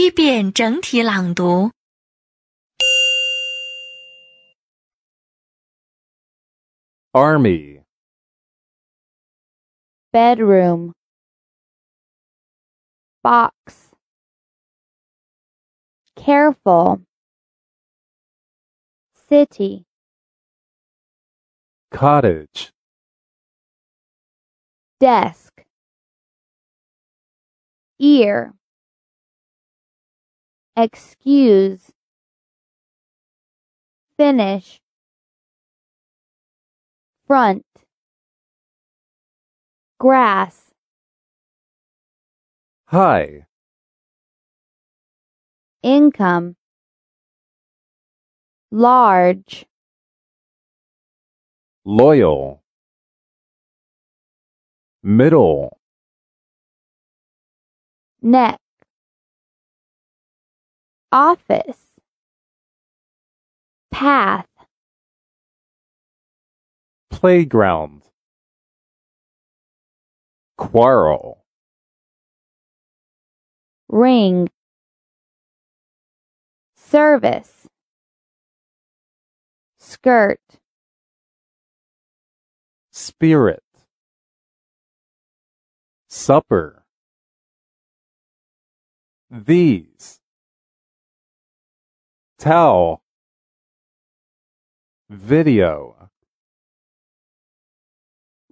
第一遍整体朗读。 Army, bedroom, box, careful, city, cottage, desk, ear, excuse, finish, front, grass, high, income, large, loyal, middle, neck, office, path, playground, quarrel, ring, service, skirt, spirit, supper. These, towel, video,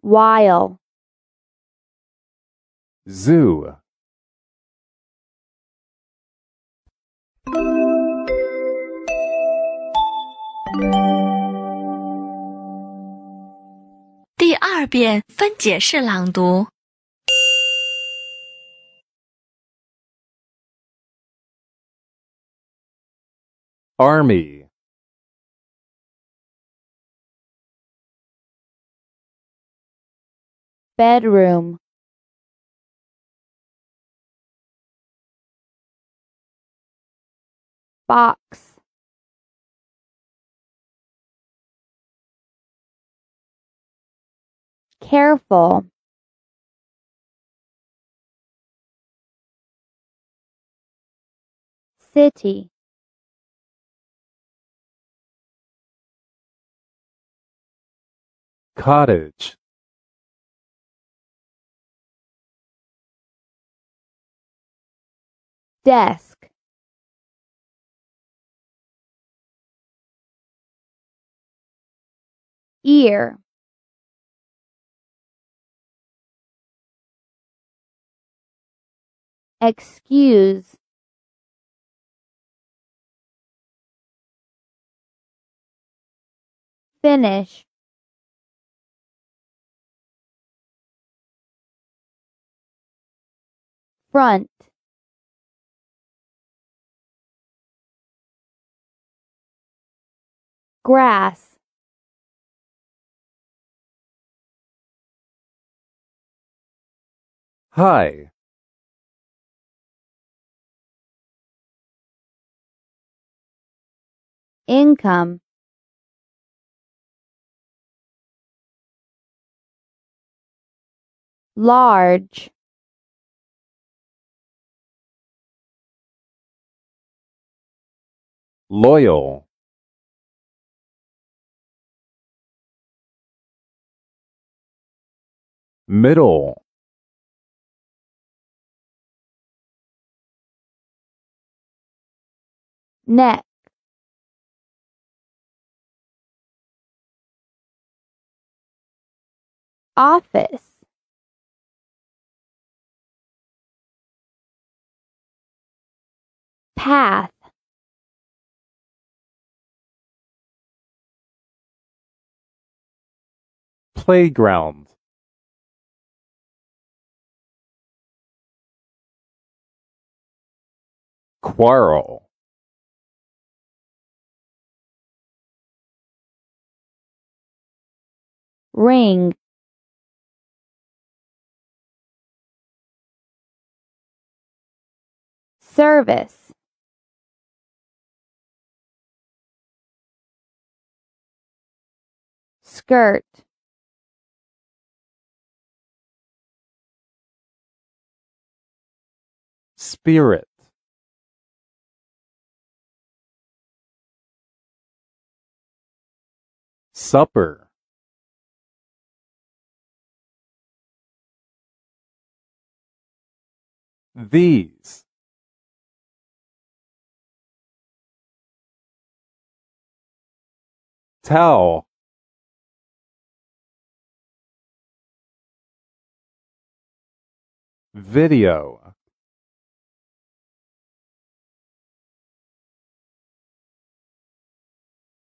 while, zoo. 第二遍分解式朗读。 Army, bedroom, box, careful, city, cottage, desk, ear, excuse, finish, front, grass, high, income, large, loyal, middle, neck, office, path, playground, quarrel, ring, service, skirt, spirit. Supper. These. Tell. video.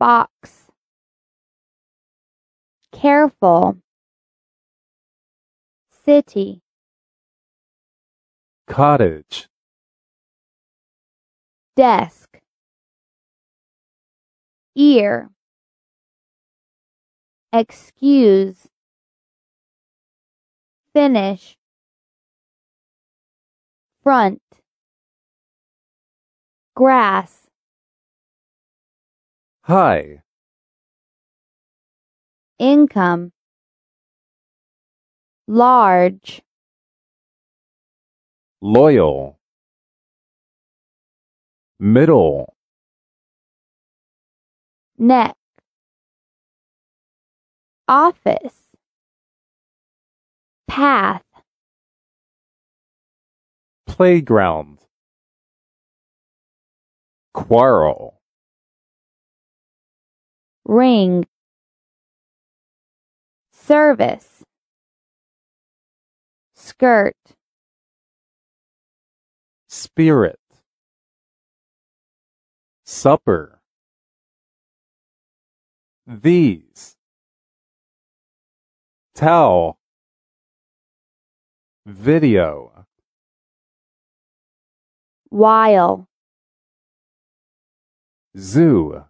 box, careful, city, cottage, desk, ear, excuse, finish, front, grass, high, income, large, loyal, middle, neck, office, path, playground, quarrel, ring, service, skirt, spirit, supper, these, towel, video, while, zoo.